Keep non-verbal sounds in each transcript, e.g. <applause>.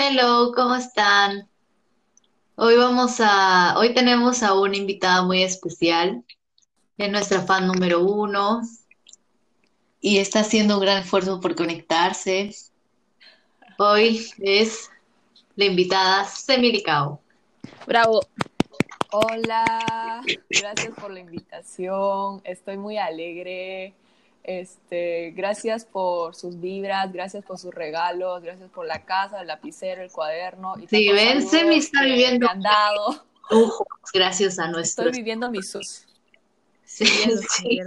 Hello, ¿cómo están? Hoy vamos a, hoy tenemos a una invitada muy especial, es nuestra fan número uno y está haciendo un gran esfuerzo por conectarse. Hoy es la invitada Semilicao. Bravo. Hola, gracias por la invitación. Estoy muy alegre. Este, gracias por sus vibras, gracias por sus regalos, gracias por la casa, el lapicero, el cuaderno. Y sí, ven, Semi está viviendo. Me han dado. gracias a nuestro. Estoy viviendo mis sus. Sí, sí.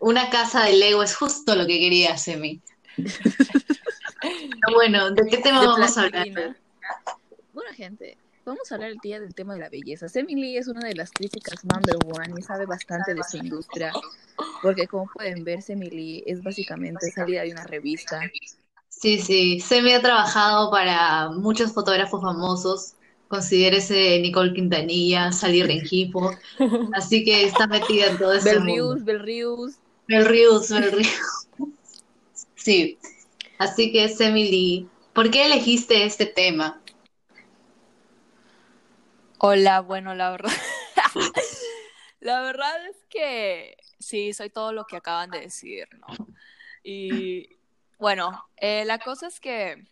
Una casa de Lego es justo lo que quería Semi. bueno, ¿de qué tema vamos a hablar? Bueno, gente, vamos a hablar el día del tema de la belleza. Lee es una de las críticas number one y sabe bastante de su industria, porque como pueden ver, Lee es básicamente salida de una revista. Sí, sí, Semi ha trabajado para muchos fotógrafos famosos, considérese Nicole Quintanilla, salir de equipo, así que está metida en todo eso. Bel Rius, Bel Rius. Bel Rius, Bel Rius. Sí, así que Lee, ¿por qué elegiste este tema? Hola, bueno, la verdad. <laughs> la verdad es que sí, soy todo lo que acaban de decir, ¿no? Y bueno, eh, la cosa es que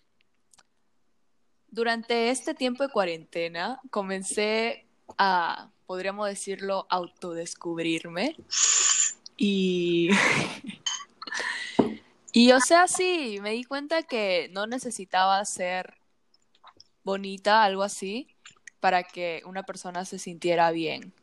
durante este tiempo de cuarentena comencé a, podríamos decirlo, autodescubrirme. Y. <laughs> y o sea, sí, me di cuenta que no necesitaba ser bonita, algo así, para que una persona se sintiera bien.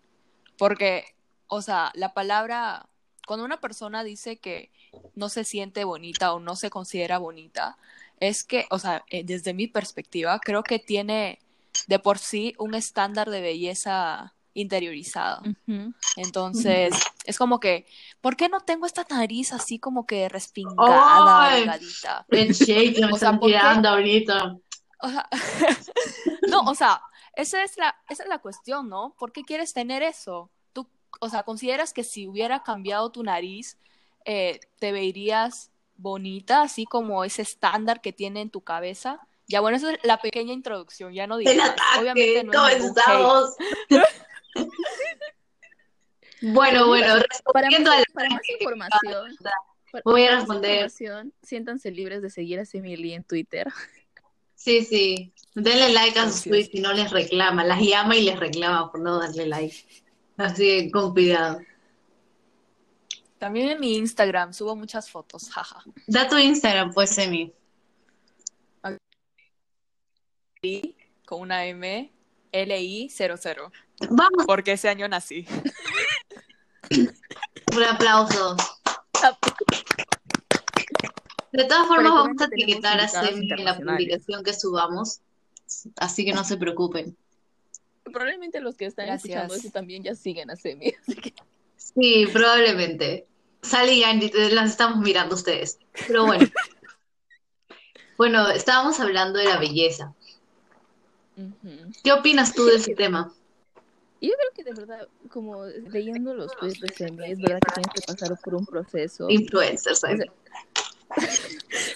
Porque, o sea, la palabra, cuando una persona dice que no se siente bonita o no se considera bonita, es que, o sea, eh, desde mi perspectiva, creo que tiene de por sí un estándar de belleza interiorizado. Entonces, es como que, ¿por qué no tengo esta nariz así como que respingada, delgadita? o sea, tirando <laughs> ahorita. no, o sea, esa es, la, esa es la cuestión, ¿no? ¿Por qué quieres tener eso? Tú, o sea, ¿consideras que si hubiera cambiado tu nariz, eh, te verías bonita, así como ese estándar que tiene en tu cabeza? Ya, bueno, esa es la pequeña introducción, ya no digo. Obviamente no <laughs> bueno, bueno, respondiendo para, para más información. Voy a responder. Siéntanse libres de seguir a Emily en Twitter. Sí, sí. Denle like a sus tweets y no les reclama. Las llama y les reclama por no darle like. Así que con cuidado. También en mi Instagram subo muchas fotos, jaja. Da tu Instagram, pues, Emi. Con una M, L-I-00. Vamos. Porque ese año nací. Un aplauso. <laughs> De todas formas, vamos a etiquetar a Semi en la publicación que subamos, así que no se preocupen. Probablemente los que están escuchando eso también ya siguen a Semi. <laughs> Sí, probablemente. Sally y Andy, las estamos mirando ustedes. Pero bueno. <laughs> bueno, estábamos hablando de la belleza. ¿Qué opinas tú de ese tema? Yo creo que de verdad, como leyendo los tweets de Semi, es verdad que tienes que pasar por un proceso. Influencers, ¿sabes?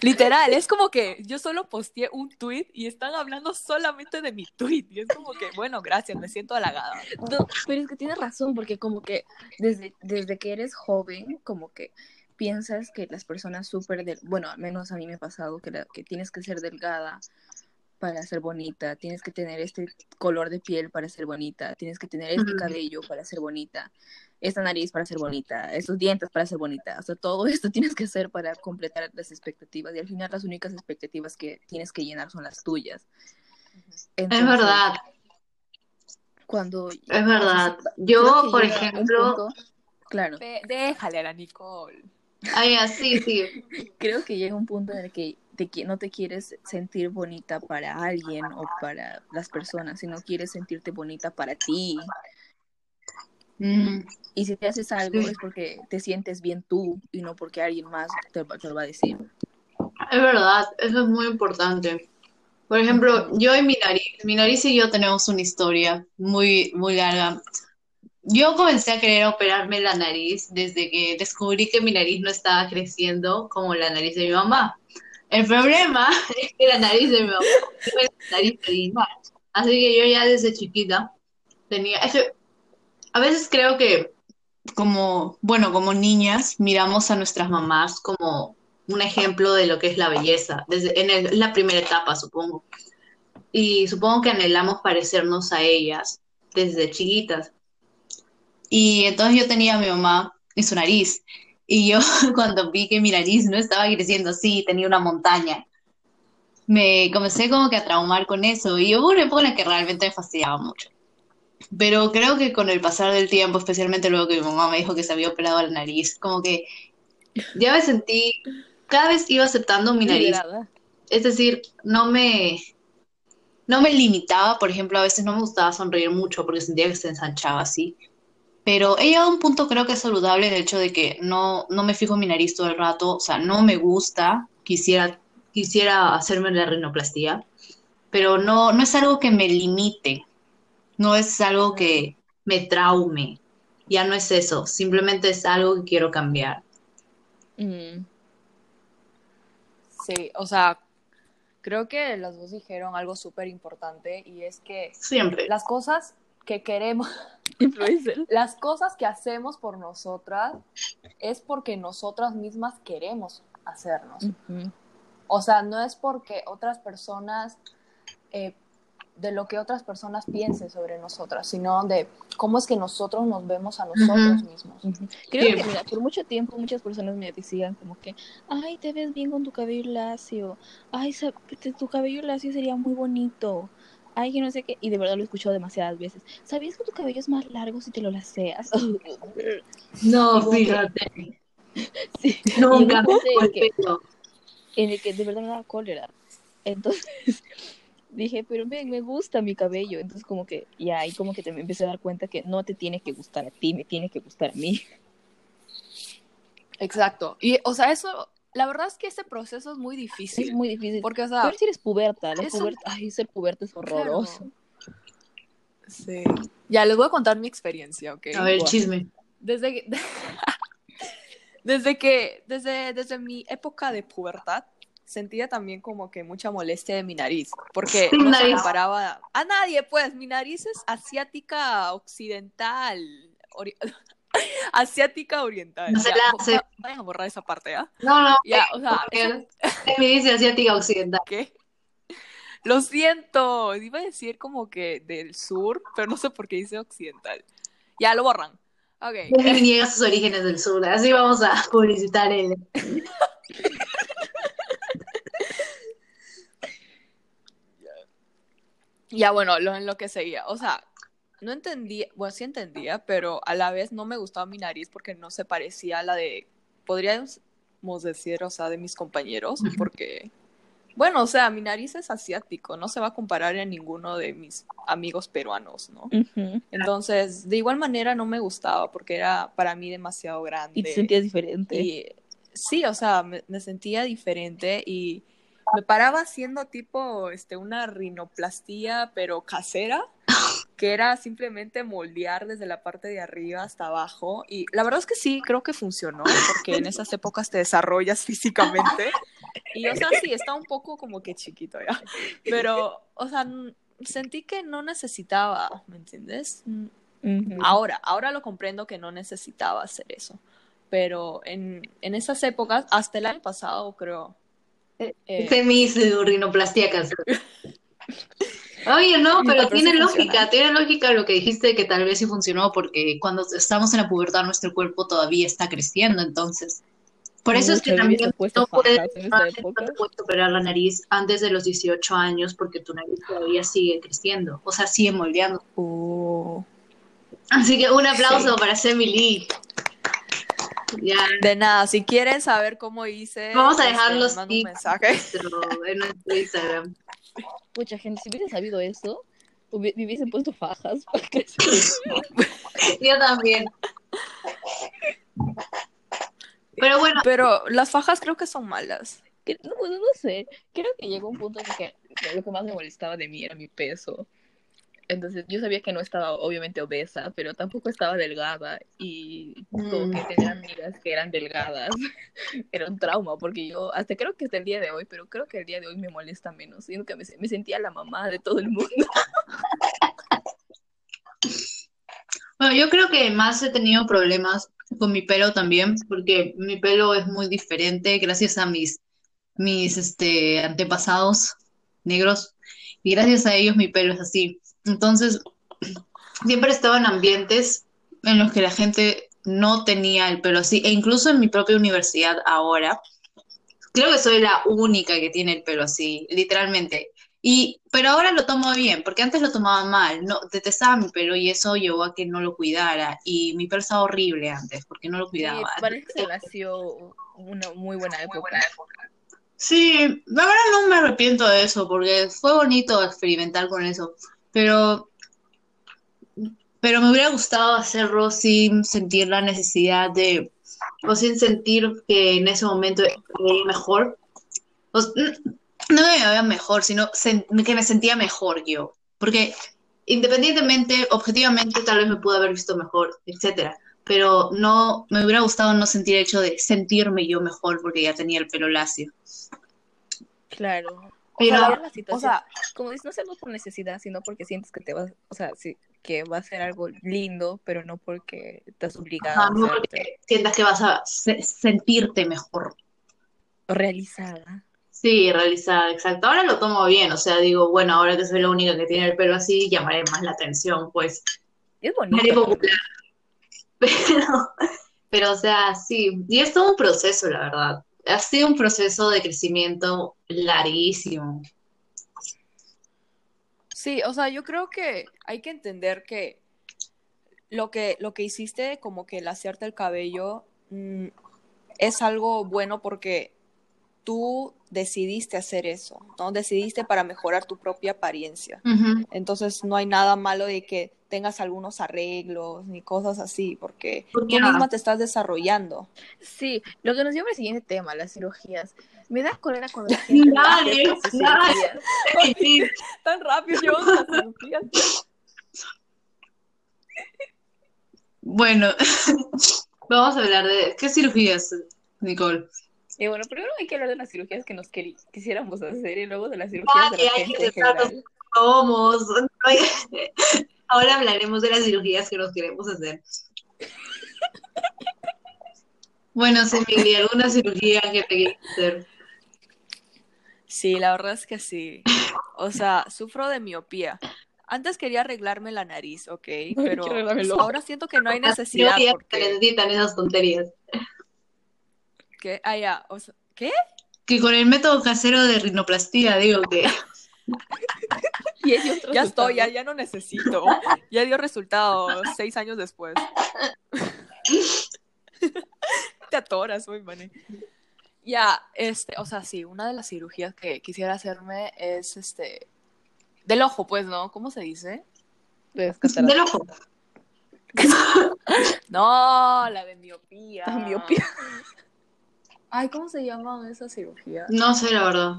Literal, es como que yo solo posteé un tweet y están hablando solamente de mi tweet. Y es como que, bueno, gracias, me siento halagada. pero es que tienes razón, porque como que desde, desde que eres joven, como que piensas que las personas súper, del bueno, al menos a mí me ha pasado, que, que tienes que ser delgada para ser bonita, tienes que tener este color de piel para ser bonita, tienes que tener este cabello para ser bonita esta nariz para ser bonita, estos dientes para ser bonita, o sea, todo <laughs> esto tienes que hacer para completar las expectativas y al final las únicas expectativas que tienes que llenar son las tuyas. es verdad. Cuando... Es verdad. Yo, por ejemplo... claro. déjale a la Nicole. Ay, así, sí. <laughs> Creo que llega un punto en el que no te quieres sentir bonita para alguien o para las personas, sino quieres sentirte bonita para ti. Y si te haces algo es porque te sientes bien tú y no porque alguien más te, lo va a decir. Es verdad, eso es muy importante. Por ejemplo, yo y mi nariz, mi nariz y yo tenemos una historia muy, muy larga. Yo comencé a querer operarme la nariz desde que descubrí que mi nariz no estaba creciendo como la nariz de mi mamá. El problema <laughs> es que la nariz de mi mamá es nariz original. Así que yo ya desde chiquita tenía... Es que a veces creo que como, bueno, como niñas miramos a nuestras mamás como un ejemplo de lo que es la belleza, desde la primera etapa, supongo. Y supongo que anhelamos parecernos a ellas desde chiquitas. Y entonces yo tenía a mi mamá y su nariz. Y yo <laughs> cuando vi que mi nariz no estaba creciendo así, tenía una montaña, me comencé como que a traumar con eso. Y época en la que realmente me fastidiaba mucho. Pero creo que con el pasar del tiempo, especialmente luego que mi mamá me dijo que se había operado la nariz, como que ya me sentí, cada vez iba aceptando mi nariz. Es decir, no me, no me limitaba, por ejemplo, a veces no me gustaba sonreír mucho porque sentía que se ensanchaba así. Pero he llegado a un punto creo que es saludable el hecho de que no, no me fijo en mi nariz todo el rato, o sea, no me gusta, quisiera, quisiera hacerme la rinoplastia, pero no, no es algo que me limite, no es algo que me traume, ya no es eso, simplemente es algo que quiero cambiar. Mm. Sí, o sea, creo que las dos dijeron algo súper importante y es que Siempre. las cosas que queremos, <laughs> las cosas que hacemos por nosotras es porque nosotras mismas queremos hacernos. O sea, no es porque otras personas, eh, de lo que otras personas piensen sobre nosotras, sino de cómo es que nosotros nos vemos a nosotros mismos. Creo Sí. que, mira, por mucho tiempo muchas personas me decían como que, ay, te ves bien con tu cabello lacio, ay, tu cabello lacio sería muy bonito, ay, que no sé qué, y de verdad lo he escuchado demasiadas veces. ¿Sabías que tu cabello es más largo si te lo laceas? <laughs> No, fíjate, <laughs> Sí. nunca me en el que de verdad me daba cólera. Entonces dije, pero ven, me gusta mi cabello. Entonces como que, y ahí como que te me empecé a dar cuenta que no te tiene que gustar a ti, me tiene que gustar a mí. Exacto. Y, o sea, eso, la verdad es que este proceso es muy Es difícil. muy difícil. Porque, o sea, Pero si eres puberta, la es puberta, ay, ser puberta es horroroso. Claro. sí. Ya les voy a contar mi experiencia, ¿ok? A ver, chisme. Desde que, <laughs> desde que, desde, desde mi época de pubertad, sentía también como que mucha molestia de mi nariz, porque Sí, no se comparaba a nadie, pues, mi nariz es asiática occidental, ori- <laughs> asiática oriental. No se la hace. vayan a borrar esa parte, ¿ah? No, no, Ya, o sea, porque me dice asiática occidental. <laughs> ¿Qué? Lo siento, iba a decir como que del sur, pero no sé por qué dice occidental. Ya lo borran. Ok. Niega sus orígenes del sur, así vamos a publicitar él. <laughs> Ya bueno, lo en lo que seguía. O sea, no entendía, bueno, sí entendía, pero a la vez no me gustaba mi nariz porque no se parecía a la de, podríamos decir, o sea, de mis compañeros, porque, bueno, o sea, mi nariz es asiático, no se va a comparar a ninguno de mis amigos peruanos, ¿no? Entonces, de igual manera no me gustaba porque era para mí demasiado grande. Y te sentías diferente. Y sí, o sea, me, me sentía diferente y me paraba haciendo tipo este, una rinoplastía, pero casera, que era simplemente moldear desde la parte de arriba hasta abajo. Y la verdad es que sí, creo que funcionó, porque en esas épocas te desarrollas físicamente. Y, o sea, sí, está un poco como que chiquito ya. Pero, o sea, sentí que no necesitaba, ¿me entiendes? Ahora, ahora lo comprendo que no necesitaba hacer eso. Pero en, en esas épocas, hasta el año pasado, creo. Eh, es mi su rinoplastia casera. <laughs> Oye, no, pero tiene lógica, funciona. tiene lógica lo que dijiste que tal vez sí funcionó porque cuando estamos en la pubertad nuestro cuerpo todavía está creciendo, entonces. Por eso es que también no puedes, no te puedes operar la nariz antes de los 18 años porque tu nariz todavía sigue creciendo, o sea, sigue moldeando. uh, Así que un aplauso Sí. para Semi Lee. Ya, de nada, si quieren saber cómo hice, Vamos a este, dejar los un tips. mensaje. nuestro- en nuestro Instagram. Mucha gente, si hubiese sabido eso, me hubiesen puesto fajas. <laughs> Yo también. Pero bueno, Pero las fajas creo que son malas. No, no sé. Creo que llegó un punto en que lo que más me molestaba de mí era mi peso. Entonces yo sabía que no estaba obviamente obesa, pero tampoco estaba delgada y como que Mm. tener amigas que eran delgadas <laughs> era un trauma porque yo hasta creo que hasta el día de hoy, pero creo que el día de hoy me molesta menos. Siento que me, me sentía la mamá de todo el mundo. <laughs> Bueno, yo creo que más he tenido problemas con mi pelo también, porque mi pelo es muy diferente gracias a mis, mis este, antepasados negros, y gracias a ellos mi pelo es así. Entonces, siempre he estado en ambientes en los que la gente no tenía el pelo así, e incluso en mi propia universidad ahora, creo que soy la única que tiene el pelo así, literalmente. Y, pero ahora lo tomo bien, porque antes lo tomaba mal, no, detestaba mi pelo y eso llevó a que no lo cuidara. Y mi pelo estaba horrible antes, porque no lo Sí, cuidaba. parece que nació una muy buena época. Sí, la verdad no me arrepiento de eso, porque fue bonito experimentar con eso, pero, pero me hubiera gustado hacerlo sin sentir la necesidad de, o sin sentir que en ese momento me veía mejor. No me veía mejor, sino que me sentía mejor yo, porque independientemente, objetivamente, tal vez me pude haber visto mejor, etcétera. Pero no, me hubiera gustado no sentir el hecho de sentirme yo mejor porque ya tenía el pelo lacio. Claro. O Pero- sea, O sea, como dices, no hacerlo por necesidad, sino porque sientes que te vas, o sea, sí, que va a ser algo lindo, pero no porque estás obligada Ajá, a no porque sientas que vas a se- sentirte mejor. realizada. Sí, realizada, exacto. Ahora lo tomo bien, o sea, digo, bueno, ahora que soy la única que tiene el pelo así, llamaré más la atención, pues. Es bonito. popular. <laughs> Pero, pero, o sea, sí, y es todo un proceso, la verdad. Ha sido un proceso de crecimiento larguísimo. Sí, o sea, yo creo que hay que entender que lo que, lo que hiciste, como que el hacerte el cabello, mm, es algo bueno porque tú decidiste hacer eso, ¿no? Decidiste para mejorar tu propia apariencia. Entonces no hay nada malo de que tengas algunos arreglos ni cosas así, porque tú Ya. misma te estás desarrollando. Sí, lo que nos lleva al siguiente tema, las cirugías. Me da cólera cuando la <laughs> gente Dale, dale. <laughs> Tan rápido llevamos las cirugías. Bueno, <laughs> vamos a hablar de qué cirugías, Nicole. Y bueno, primero hay que hablar de las cirugías que nos quisiéramos hacer y luego de las cirugías de la hay que gente en general. somos. Ahora hablaremos de las cirugías que nos queremos hacer. Bueno, Semigri, ¿alguna cirugía que te quieras hacer? Sí, la verdad es que sí. O sea, sufro de miopía. Antes quería arreglarme la nariz, ¿ok? Pero ahora siento que no hay Las necesidad cirugías que porque... necesitan esas tonterías. ¿Qué? Ah, ya, o sea, ¿qué? Que con el método casero de rinoplastia, digo que <laughs> Y Ya estoy, ya, resultados. ya no necesito. Ya dio resultado seis años después. <laughs> Te atoras, muy mané. Ya, este, o sea, sí, una de las cirugías que quisiera hacerme es este del ojo, pues, ¿no? ¿Cómo se dice? Del ojo. <laughs> No, la de miopía. Ah, miopía. Ay, ¿cómo se llaman esas cirugías? No sé, la verdad.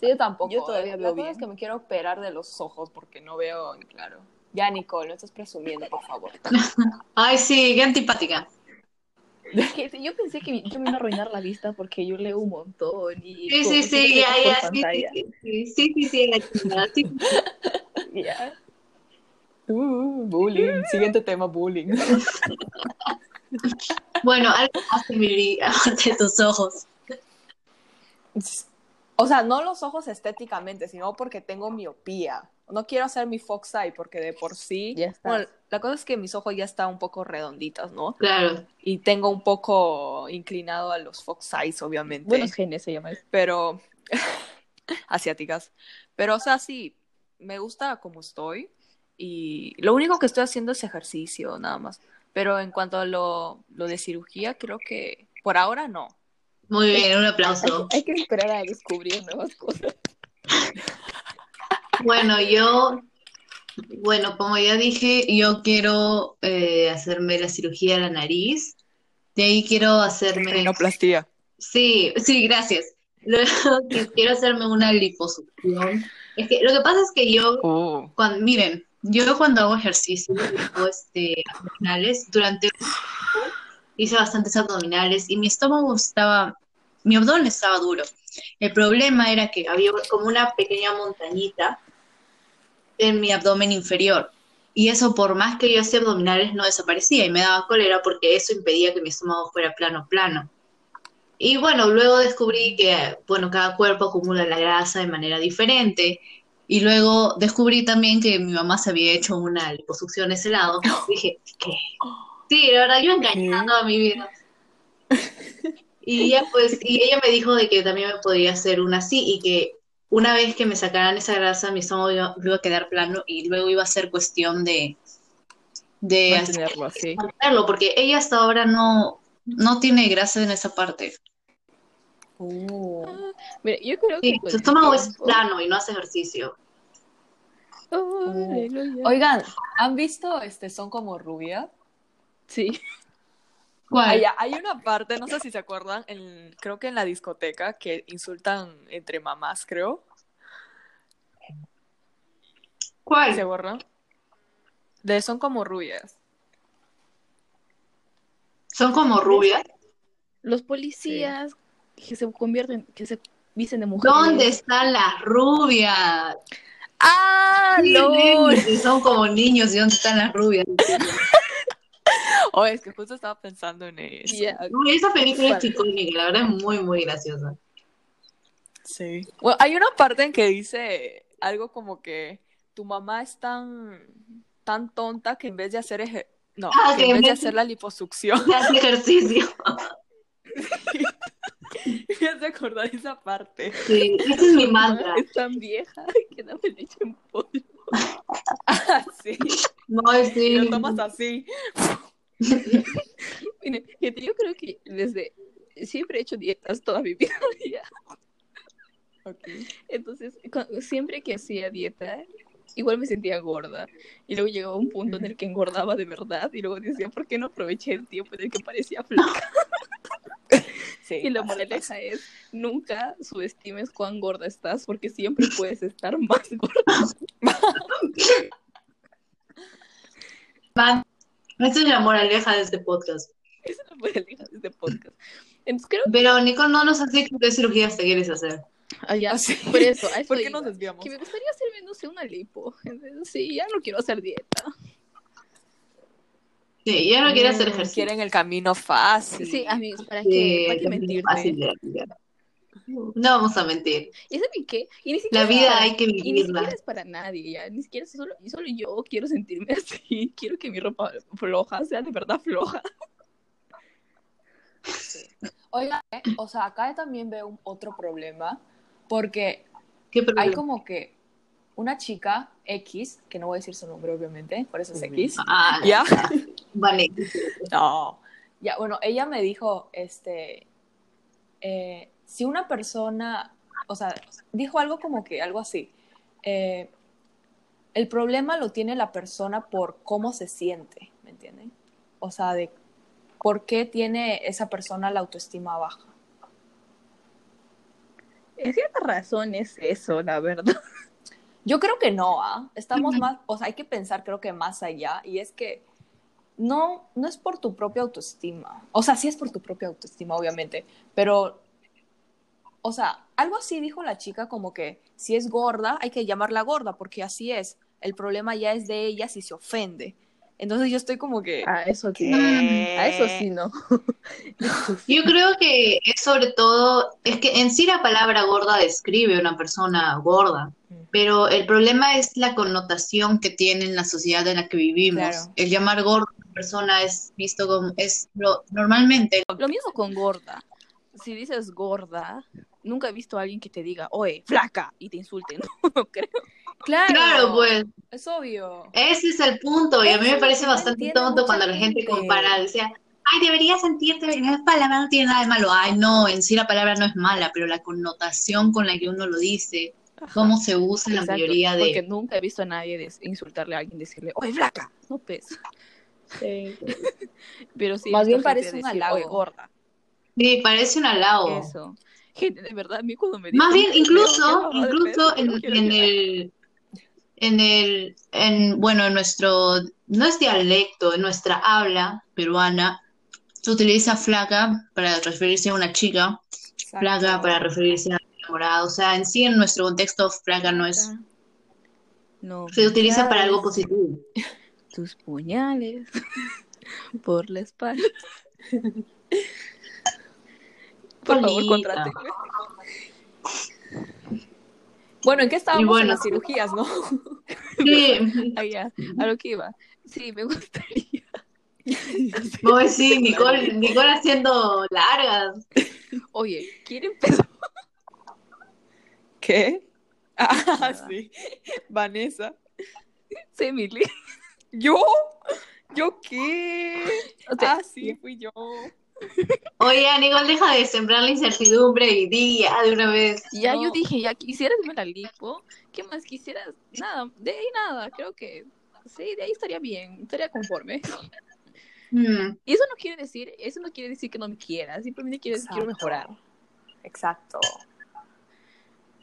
Sí, yo tampoco. Yo todavía La veo bien. es que me quiero operar de los ojos porque no veo en claro. Ya, Nicole, no estás presumiendo, por favor. <laughs> Ay, sí, qué antipática. Que sí, yo pensé que yo me iba a arruinar la vista porque yo leo un montón y Sí, sí, que sí, ya, ya, sí, sí, sí, sí, sí, sí, la chingada, sí. <laughs> Ya. Uh, bullying. Siguiente tema, bullying. <laughs> Bueno, algo más, de tus ojos. O sea, no los ojos estéticamente, sino porque tengo miopía. No quiero hacer mi fox eye porque de por sí. Ya está. Bueno, la cosa es que mis ojos ya están un poco redonditos, ¿no? Claro. Y tengo un poco inclinado a los fox eyes, obviamente. Buenos genes se llama eso. pero <laughs> asiáticas. Pero, o sea, sí, me gusta como estoy y lo único que estoy haciendo es ejercicio, nada más. Pero en cuanto a lo, lo de cirugía, creo que por ahora no. Muy bien, un aplauso. hay que esperar a descubrir nuevas cosas. Bueno, yo, bueno, como ya dije, yo quiero eh, hacerme la cirugía de la nariz. De ahí quiero hacerme, Rinoplastía. sí, sí, gracias. Luego <laughs> que quiero hacerme una liposucción. Es que lo que pasa es que yo, Oh. cuando, miren, yo cuando hago ejercicio, hago este, abdominales, durante un tiempo hice bastantes abdominales y mi estómago estaba, mi abdomen estaba duro. El problema era que había como una pequeña montañita en mi abdomen inferior. Y eso, por más que yo hacía abdominales, no desaparecía y me daba cólera porque eso impedía que mi estómago fuera plano, plano. Y bueno, luego descubrí que, bueno, cada cuerpo acumula la grasa de manera diferente. Y luego descubrí también que mi mamá se había hecho una liposucción ese lado. <gasps> Dije, ¿qué? Sí, la verdad, yo engañando a mi vida. Y ya pues, y ella me dijo de que también me podría hacer una así y que una vez que me sacaran esa grasa, mi estómago iba, iba a quedar plano y luego iba a ser cuestión de, de hacer- Mantenerlo así. mantenerlo, porque ella hasta ahora no, no tiene grasa en esa parte. Oh. Mira, yo creo que Sí, su estómago es plano y no hace ejercicio. Oh. Oigan, ¿han visto este Son como rubia? Sí. ¿Cuál? Hay, hay una parte, no sé si se acuerdan, en- creo que en la discoteca que insultan entre mamás, creo. ¿Cuál? ¿Se acuerdan? De Son como rubias. Son como rubias. Los policías que se convierten, que se visten de mujeres. ¿Dónde están las rubias? ¡Ah! Sí, Son como niños y dónde están las rubias. <laughs> Oh, es que justo estaba pensando en eso. Ya, No, esa película es icónica, la verdad es muy, muy graciosa. Sí. Bueno, hay una parte en que dice algo como que tu mamá es tan, tan tonta que en vez de hacer eje- no, Ah, que en vez de hacer la liposucción, <laughs> Hace ejercicio. me hace <laughs> acordar esa parte. Sí, ese es mi mantra. Es tan vieja <laughs> que dame leche en polvo. Ah, sí. No, sí. lo tomas así. <laughs> Mire, yo creo que desde siempre he hecho dietas toda mi vida. <laughs> Entonces, siempre que hacía dieta, igual me sentía gorda. Y luego llegaba un punto en el que engordaba de verdad. Y luego decía, ¿por qué no aproveché el tiempo en el que parecía flaca? <laughs> Sí, Y la moraleja es, nunca subestimes cuán gorda estás, porque siempre puedes estar más gorda. Esa es la moraleja de este podcast. Esa es la moraleja de este podcast. Entonces creo Pero, Nico, no nos has dicho qué cirugías te quieres hacer. allá, Ah, sí. <laughs> por eso, ¿Por qué iba. nos desviamos? Que me gustaría hacerme, no sé, una lipo. Entonces, sí, ya no quiero hacer dieta. Sí, ya no quiere hacer Mm, ejercicio. Quieren el camino fácil. Sí, amigos, ¿para Sí, qué, ¿para qué mentirte? fácil de olvidar. No vamos a mentir. ¿Y saben qué? Y ni siquiera La vida para- hay que Y ni vivirla. siquiera es para nadie, ya. Ni siquiera solo, y solo yo quiero sentirme <laughs> así. Quiero que mi ropa floja sea de verdad floja. Oiga, eh, o sea, acá también veo un otro problema, porque ¿Qué hay como que una chica X, que no voy a decir su nombre obviamente, por eso es X. Ah, ¿Ya? <laughs> Vale. No. Ya, bueno, ella me dijo, este, eh, si una persona, o sea, dijo algo como que, algo así, eh, el problema lo tiene la persona por cómo se siente, ¿me entienden? O sea, de por qué tiene esa persona la autoestima baja. En cierta razón es eso, la verdad. Yo creo que no, ¿ah? Estamos más, o sea, hay que pensar creo que más allá y es que no, no es por tu propia autoestima. O sea, sí es por tu propia autoestima, obviamente, pero, o sea, algo así dijo la chica como que si es gorda hay que llamarla gorda porque así es. El problema ya es de ella si se ofende. Entonces yo estoy como que... A eso sí. ¿Qué? A eso sí no. <laughs> Yo creo que es sobre todo, es que en sí la palabra gorda describe a una persona gorda, pero el problema es la connotación que tiene en la sociedad en la que vivimos. Claro. El llamar gorda a una persona es visto como, es lo, normalmente, Lo mismo con gorda. Si dices gorda, nunca he visto a alguien que te diga, oye, flaca, y te insulten. <laughs> No, creo. Claro, claro, pues, Es obvio. ese es el punto, y a mí me parece bastante tonto cuando la gente gente. compara, decía, ay, deberías sentirte bien, esa palabra no tiene nada de malo, ay, no, en sí la palabra no es mala, pero la connotación con la que uno lo dice, cómo se usa en la Exacto, mayoría Porque de... nunca he visto a nadie insultarle a alguien, decirle, oye, flaca. No, pues. <laughs> Pero sí. Más bien parece un halago. Gorda. Sí, parece un halago. Eso. Gente, de verdad, a mí cuando me Más bien, incluso, incluso peso, en, en el, en el, en, bueno, en nuestro, no es dialecto, en nuestra habla peruana, se utiliza flaca para referirse a una chica, flaca Exacto. para referirse a enamorado. O sea, en sí, en nuestro contexto, flaca no es, No se utiliza para algo positivo. <laughs> tus puñales <laughs> por la espalda. <laughs> Por favor, contrátenme. Bueno, ¿en qué estábamos bueno, en las cirugías, no? Sí, <laughs> Ah, a lo que iba. Sí, me gustaría. Pues sí, Nicole, Nicole haciendo largas. Oye, ¿quieren empezar? ¿Qué? Ah, sí. Vanessa. Sí, Emily. ¿Yo? ¿Yo qué? O sea, ah, sí, fui yo. Oye, Nicole, deja de sembrar la incertidumbre y di ya de una vez. Ya No. yo dije, ya quisieras ver la lipo. ¿Qué más quisieras? Nada, de ahí nada. Creo que sí, de ahí estaría bien, estaría conforme. Mm, Y eso no quiere decir, eso no quiere decir que no me quieras, simplemente quiere decir que quiero mejorar. Exacto.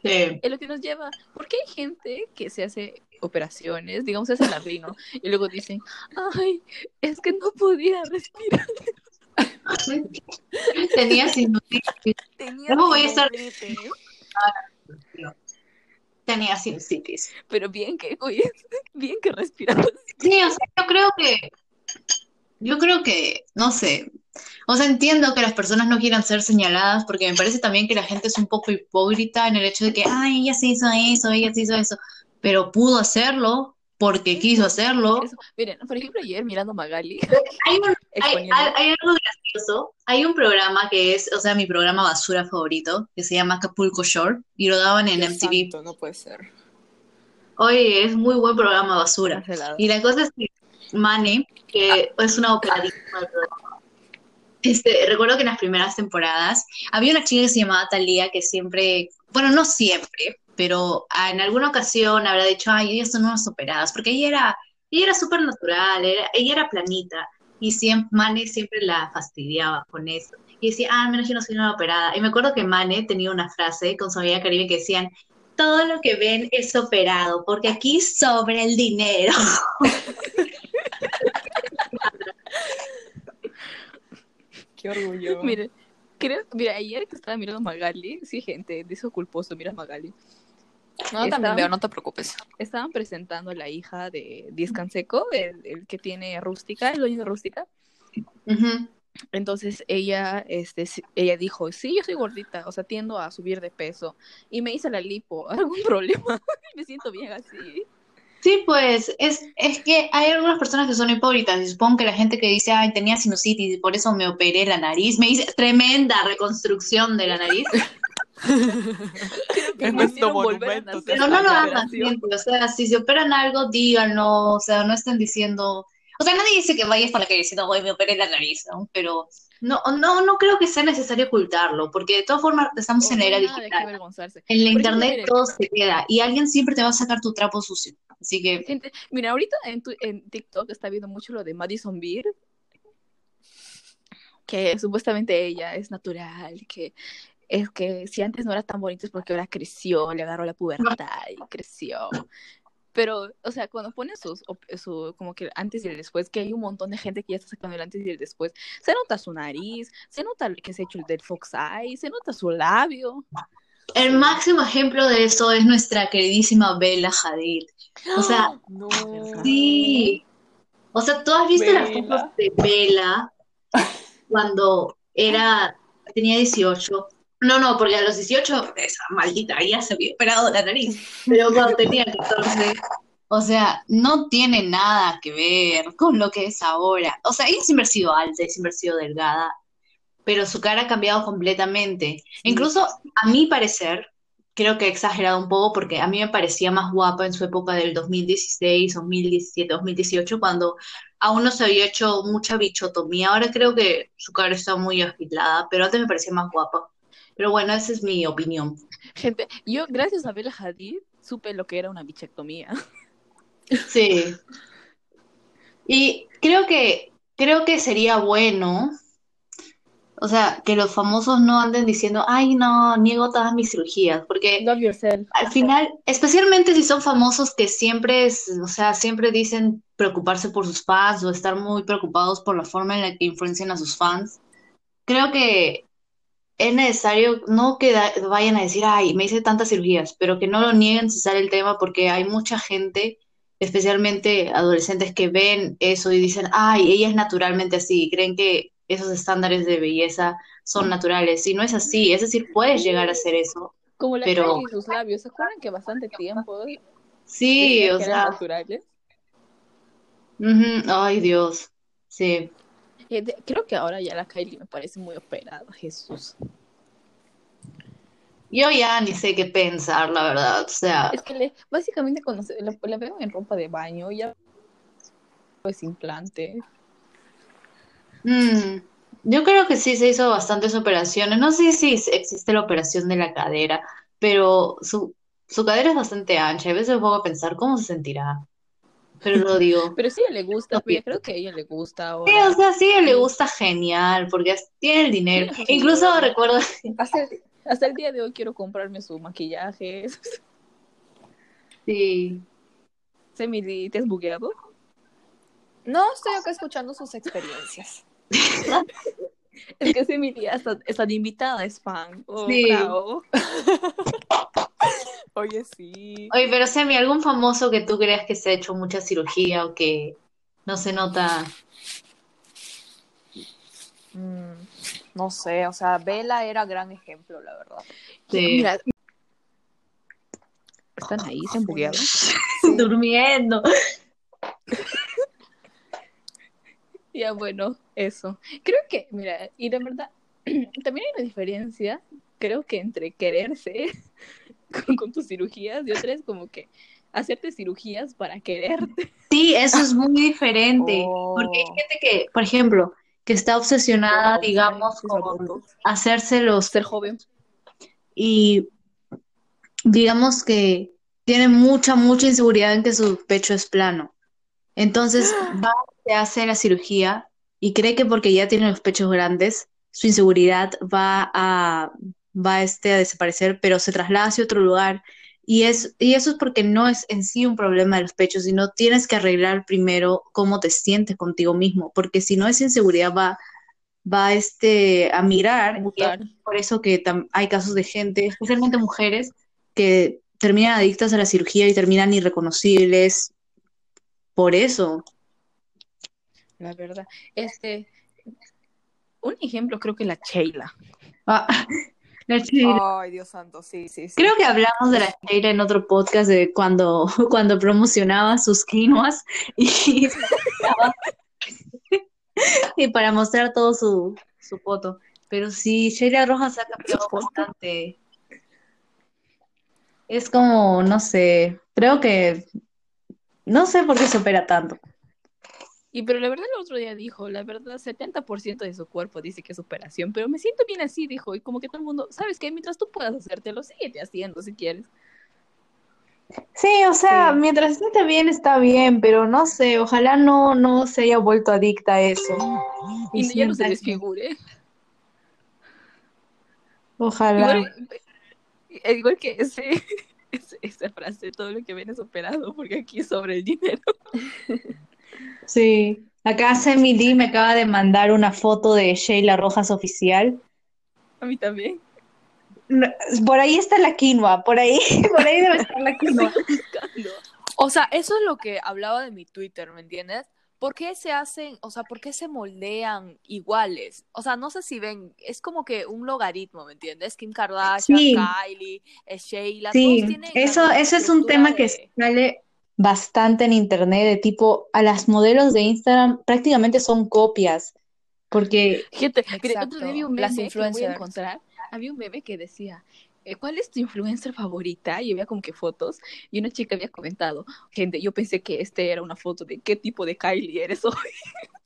sí. Es lo que nos lleva, porque hay gente que se hace operaciones, digamos, se hace la rino, y luego dicen, ay, es que no podía respirar. <laughs> Tenía sinusitis. Tenía Luego voy a estar- sinusitis". Tenía sinusitis. Pero bien que, oye, <laughs> bien que respirabas. Sí, o sea, yo creo que, yo creo que, no sé, o sea, entiendo que las personas no quieran ser señaladas porque me parece también que la gente es un poco hipócrita en el hecho de que, ay, ella se hizo eso, ella se hizo eso, pero pudo hacerlo porque quiso hacerlo. Eso. Miren, por ejemplo, ayer mirando Magali, Hay, un- hay, algo gracioso, hay un programa que es, o sea, mi programa basura favorito, que se llama Acapulco Shore, y lo daban en MTV. no puede ser. Oye, es muy buen programa basura. cancelado. Y la cosa es que Mane, que es una operadísima del programa, este, recuerdo que en las primeras temporadas había una chica que se llamaba Talía que siempre, bueno, no siempre, pero en alguna ocasión habrá dicho, ay, ellas son unas operadas, porque ella era, ella era súper natural, era- ella era planita, y siempre, Mane siempre la fastidiaba con eso. Y decía, ah, al menos yo no soy una operada. Y me acuerdo que Mane tenía una frase con su amiga Caribe que decían, todo lo que ven es operado, porque aquí sobra el dinero. <laughs> Qué orgullo. Miren, creo, mira, ayer que estaba mirando Magali, sí, gente, de eso culposo, mira Magali. No, también Estaban- veo, no te preocupes. Estaban presentando a la hija de Diez Canseco, el, el que tiene Rústica, el dueño de Rústica. Entonces ella, este, ella dijo, sí, yo soy gordita, o sea, tiendo a subir de peso. Y me hice la lipo, <laughs> ¿algún problema? me siento bien así. Sí, pues es, es que hay algunas personas que son hipócritas y supongo que la gente que dice, ay, tenía sinusitis y por eso me operé la nariz, me hice tremenda reconstrucción de la nariz, <laughs> <laughs> A monumento, nacer. pero no lo hagan siempre, o sea, si se operan algo, díganlo, o sea, no estén diciendo, o sea, nadie dice que vayas por la calle diciendo, güey, me operé la nariz, ¿no? Pero no, no, no creo que sea necesario ocultarlo, porque de todas formas estamos O en no la era digital, en la ejemplo, internet todo se queda y alguien siempre te va a sacar tu trapo sucio, así que... Gente, mira, ahorita en, tu- en TikTok está viendo mucho lo de Madison Beer, que supuestamente ella es natural, que es que si antes no era tan bonita es porque ahora creció, le agarró la pubertad y creció. Pero, o sea, cuando ponen sus, su, como que antes y el después, que hay un montón de gente que ya está sacando el antes y el después, se nota su nariz, se nota que se ha hecho el del Fox Eye, se nota su labio. El máximo ejemplo de eso es nuestra queridísima Bella Hadid. O sea, <gasps> No. sí. O sea, ¿tú has visto las fotos de Bella cuando era, tenía 18? No, no, porque a los 18, esa maldita ya se había operado la nariz. Pero cuando tenía 14, o sea, no tiene nada que ver con lo que es ahora. O sea, ella siempre ha sido alta y siempre ha sido delgada, pero su cara ha cambiado completamente. Incluso a mi parecer, creo que he exagerado un poco porque a mí me parecía más guapa en su época del 2016, 2017, 2018, cuando aún no se había hecho mucha bichotomía. Ahora creo que su cara está muy agilada, pero antes me parecía más guapa. Pero bueno, esa es mi opinión. Gente, yo gracias a Bella Hadid supe lo que era una bichectomía. <laughs> Sí. Y creo que, creo que sería bueno o sea, que los famosos no anden diciendo, ay, no, niego todas mis cirugías, porque Love yourself. al final, especialmente si son famosos que siempre, es- o sea, siempre dicen preocuparse por sus fans o estar muy preocupados por la forma en la que influencian a sus fans, creo que es necesario no que da- vayan a decir, ay, me hice tantas cirugías, pero que no lo nieguen si sale el tema, porque hay mucha gente, especialmente adolescentes, que ven eso y dicen, ay, ella es naturalmente así, y creen que esos estándares de belleza son naturales. Y no es así, es decir, puedes llegar a hacer eso, Como la pero y sus labios. ¿Se acuerdan que bastante tiempo sí, o sea, naturales? ujú, ay, Dios, sí. Eh, de- creo que ahora ya la Kylie me parece muy operada, Jesús. Yo ya ni sé qué pensar, la verdad, o sea, Es que le, básicamente cuando se, la, la veo en ropa de baño, ya pues implante. Mm, yo creo que sí se hizo bastantes operaciones. No sé si existe la operación de la cadera, pero su, su cadera es bastante ancha. A veces me pongo a pensar cómo se sentirá. Pero lo digo. <laughs> Pero sí a ella le gusta, No pienso. creo que a ella le gusta Sí, o sea, sí, le Sí, gusta genial, porque tiene el dinero. Incluso recuerdo, <laughs> Hasta el, hasta el día de hoy quiero comprarme su maquillaje. sí. Semily, ¿te has bugueado? No estoy acá escuchando sus experiencias. <laughs> Es que Semily hasta, hasta invitada es fan. Oh, Sí. bravo. Oye, sí. Oye, pero Semi, ¿algún famoso que tú creas que se ha hecho mucha cirugía o que no se nota? Mm, no sé, o sea, Bella era gran ejemplo, la verdad. Sí. Mira, ¿están ahí? ¿Se han bugueado? <laughs> Durmiendo. <laughs> Ya, bueno, eso. Creo que, mira, y de verdad, <clears throat> también hay una diferencia, creo que entre quererse con, con tus cirugías y otra es como que hacerte cirugías para quererte. Sí, eso es muy diferente, porque hay Oh. gente que, por ejemplo, que está obsesionada, digamos, Sí, con Botox. hacérselos Ser joven. y digamos que tiene mucha, mucha inseguridad en que su pecho es plano. Entonces <gasps> va, se hace la cirugía y cree que porque ya tiene los pechos grandes, su inseguridad va a, va este, a desaparecer, pero se traslada hacia otro lugar. Y, es, y eso es porque no es en sí un problema de los pechos, sino tienes que arreglar primero cómo te sientes contigo mismo, porque si no esa inseguridad va, va este, a migrar. y es Mutar. por eso que hay casos de gente, especialmente mujeres, que terminan adictas a la cirugía y terminan irreconocibles por eso. La verdad. Este, un ejemplo creo que la Sheila. Ah, la Sheila. Ay, Dios santo, sí, sí, sí. Creo que hablamos de la Sheila en otro podcast de cuando, <laughs> cuando promocionaba sus quinoas y, <laughs> y para mostrar todo su, su foto. Pero sí, Sheila Rojas ha cambiado bastante. Es como, no sé, creo que no sé por qué se opera tanto. Y pero la verdad el otro día dijo, la verdad, 70% de su cuerpo dice que es operación, pero me siento bien así, dijo, y como que todo el mundo, ¿sabes qué? Mientras tú puedas hacértelo, síguete haciendo si quieres. Sí, o sea, Sí. mientras esté bien está bien, pero no sé, ojalá no, no se haya vuelto adicta a eso. Y Y ya no se desfigure. Ojalá. Igual, eh, igual que ese, <laughs> ese- esa frase, todo lo que ven es operado, porque aquí es sobre el dinero. <laughs> Sí. Acá Semi D me acaba de mandar una foto de Sheila Rojas oficial. A mí también. No, Por ahí está la quinoa, por ahí, <laughs> por ahí debe estar la <laughs> quinoa. O sea, eso es lo que hablaba de mi Twitter, ¿me entiendes? ¿Por qué se hacen, o sea, por qué se moldean iguales? O sea, no sé si ven, es como que un logaritmo, ¿me entiendes? Kim Kardashian, Sí. Kylie, eh, Sheila, Sí, todos tienen eso, eso es un tema que sale bastante en internet, de tipo, a las modelos de Instagram prácticamente son copias, porque Gente, mire, otro día vi un Exacto, las meme que voy a influencers. encontrar. Había un meme que decía, eh, ¿cuál es tu influencer favorita? Y había como que fotos. Y una chica había comentado, gente, yo pensé que este era una foto de qué tipo de Kylie eres hoy.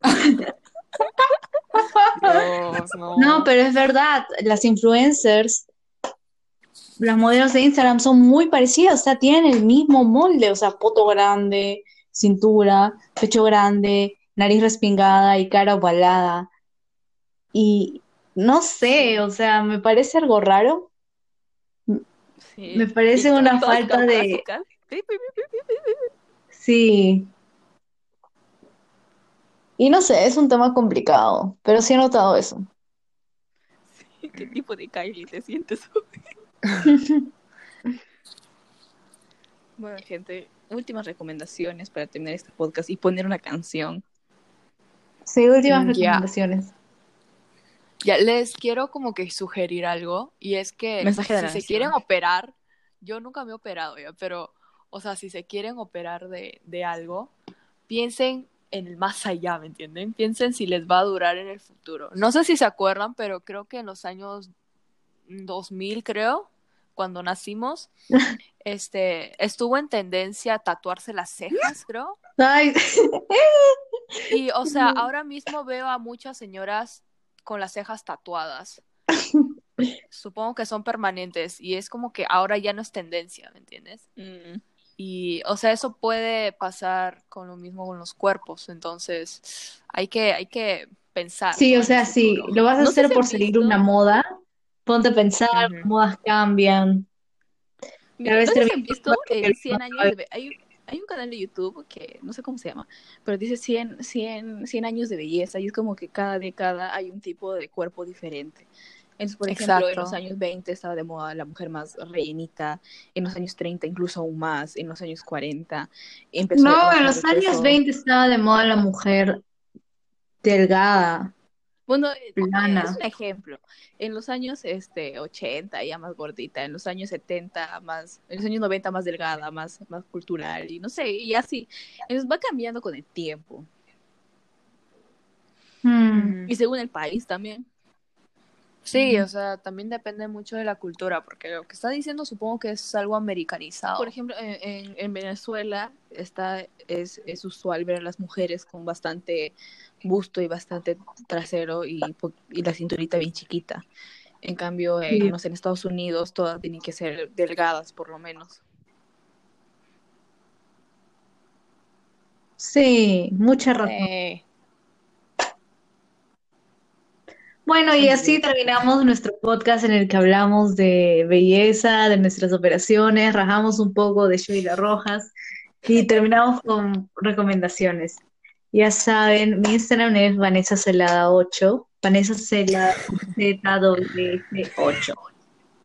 <laughs> <laughs> Dios, no. No, pero es verdad, las influencers, las modelos de Instagram son muy parecidas, o sea, tienen el mismo molde, o sea, poto grande, cintura, pecho grande, nariz respingada y cara ovalada. Y no sé, o sea, me parece algo raro. Sí. Me parece una falta de... Sí. Y no sé, es un tema complicado, pero sí he notado eso. ¿Qué tipo de Kylie te sientes? <laughs> Bueno, gente, últimas recomendaciones para terminar este podcast y poner una canción. Sí, últimas Mm, ya. recomendaciones. Ya, les quiero como que sugerir algo y es que Mensaje si se quieren operar, yo nunca me he operado ya, pero, o sea, si se quieren operar de, de algo, piensen en el más allá, ¿me entienden? Piensen si les va a durar en el futuro. No sé si se acuerdan, pero creo que en los años 2000, creo, cuando nacimos, <laughs> este, estuvo en tendencia tatuarse las cejas, creo. Ay, Y, o sea, <laughs> ahora mismo veo a muchas señoras con las cejas tatuadas. Supongo que son permanentes y es como que ahora ya no es tendencia, ¿me entiendes? Mm, Y, o sea, eso puede pasar con lo mismo con los cuerpos, entonces hay que, hay que pensar. sí, o sea, sí, lo vas a No hacer por seguir una moda. Ponte a pensar, Ujú. las modas cambian. Mira, no si termina han visto no 100 años de... Hay, hay un canal de YouTube que no sé cómo se llama, pero dice 100, 100, 100 años de belleza y es como que cada década hay un tipo de cuerpo diferente. Entonces, por ejemplo, en Exacto. los años 20 estaba de moda la mujer más rellenita, en los años 30 incluso aún más, en los años 40 empezó a No, en los años peso. 20 estaba de moda la mujer delgada, Bueno, eh, plana. es un ejemplo. En los años este 80 ya más gordita, en los años 70 más, en los años 90 más delgada, más, más cultural y no sé, y así. Entonces va cambiando con el tiempo Hmm. y según el país también. Sí, o sea, también depende mucho de la cultura, porque lo que está diciendo supongo que es algo americanizado. Por ejemplo, en, en- en Venezuela está, es, es usual ver a las mujeres con bastante busto y bastante trasero y, y la cinturita bien chiquita. En cambio, en, Sí. no sé, en Estados Unidos todas tienen que ser delgadas por lo menos. Sí, mucha razón. Sí. Bueno, y así terminamos nuestro podcast en el que hablamos de belleza, de nuestras operaciones, rajamos un poco de Sheila Rojas y terminamos con recomendaciones. Ya saben, mi Instagram es Vanessa Celada 8, Vanessa Celada Z8.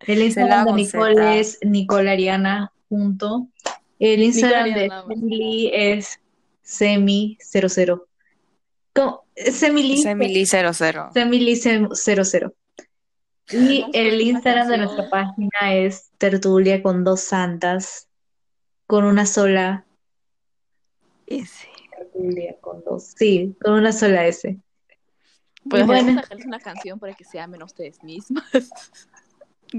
El Instagram de Nicole es Nicole Ariana junto. El Instagram de. Semily es Semi00. ¿Cómo? Semily Semili 00. Semilice00. Y el Instagram de nuestra página es Tertulia con dos santas, con una sola. Tertulia, con dos, sí, con una sola S. Pues bueno. vamos a dejarles una canción para que se amen a ustedes mismas. <laughs>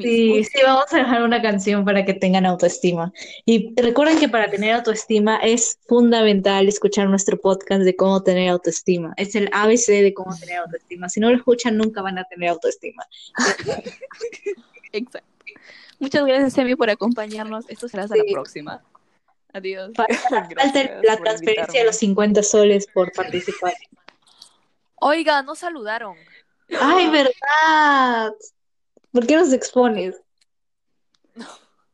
Sí, sí, vamos a dejar una canción para que tengan autoestima. Y recuerden que para tener autoestima es fundamental escuchar nuestro podcast de cómo tener autoestima. Es el ABC de cómo tener autoestima. Si no lo escuchan, nunca van a tener autoestima. <laughs> Exacto. Muchas gracias, Emi, por acompañarnos. Esto será hasta Sí. la próxima. Adiós. Falta <laughs> la transferencia de los 50 soles por participar. Oiga, no saludaron. ¡Ay, verdad! ¿Por qué nos expones?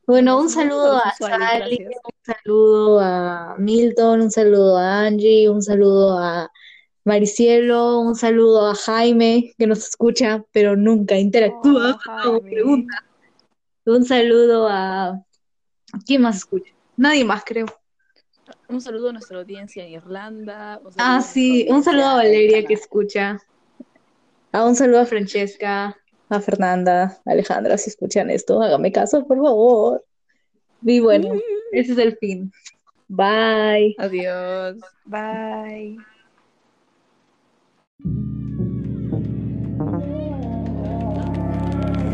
Bueno, un saludo a Sally, un saludo a Milton, un saludo a Angie, un saludo a Maricielo, un saludo a Jaime, que nos escucha, pero nunca interactúa Oh, pregunta. Un saludo a... ¿Quién más escucha? Nadie más, creo. Un saludo a nuestra audiencia en Irlanda. Ah, sí, un saludo a en Valeria que escucha. A un saludo a Francesca, a Fernanda, a Alejandra, si escuchan esto, hágame caso, por favor. Y bueno, ese es el fin. Bye. Adiós. Bye.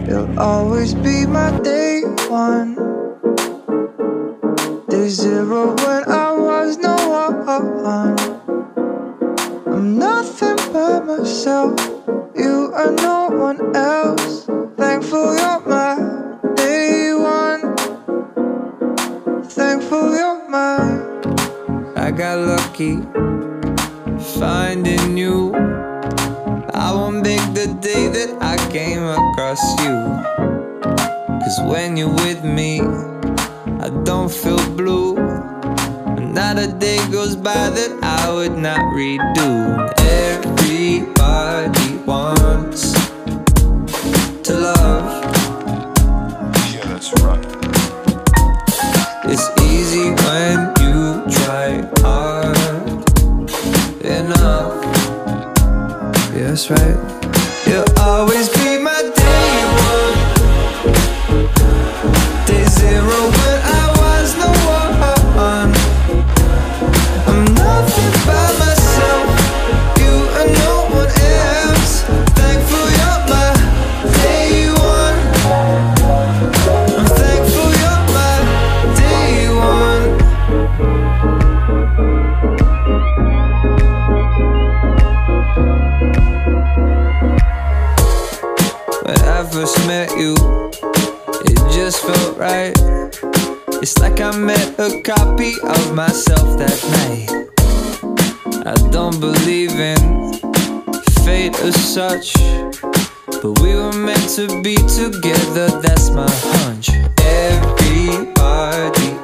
You'll always be my day one. Day zero when I was no one. I'm nothing but myself. You are no one else. Thankful you're my day one. Thankful you're mine. I got lucky that I would not redo. Every first met you, it just felt right. It's like I met a copy of myself that night. I don't believe in fate as such. But we were meant to be together, that's my hunch. Everybody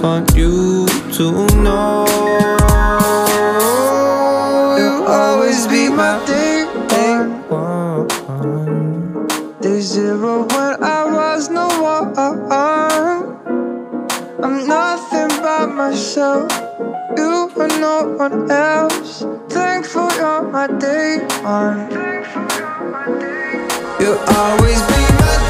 want you to know you'll always be my day one. Day zero when I was no one. I'm nothing by myself. You and no one else. Thankful you're my day one. You'll always be my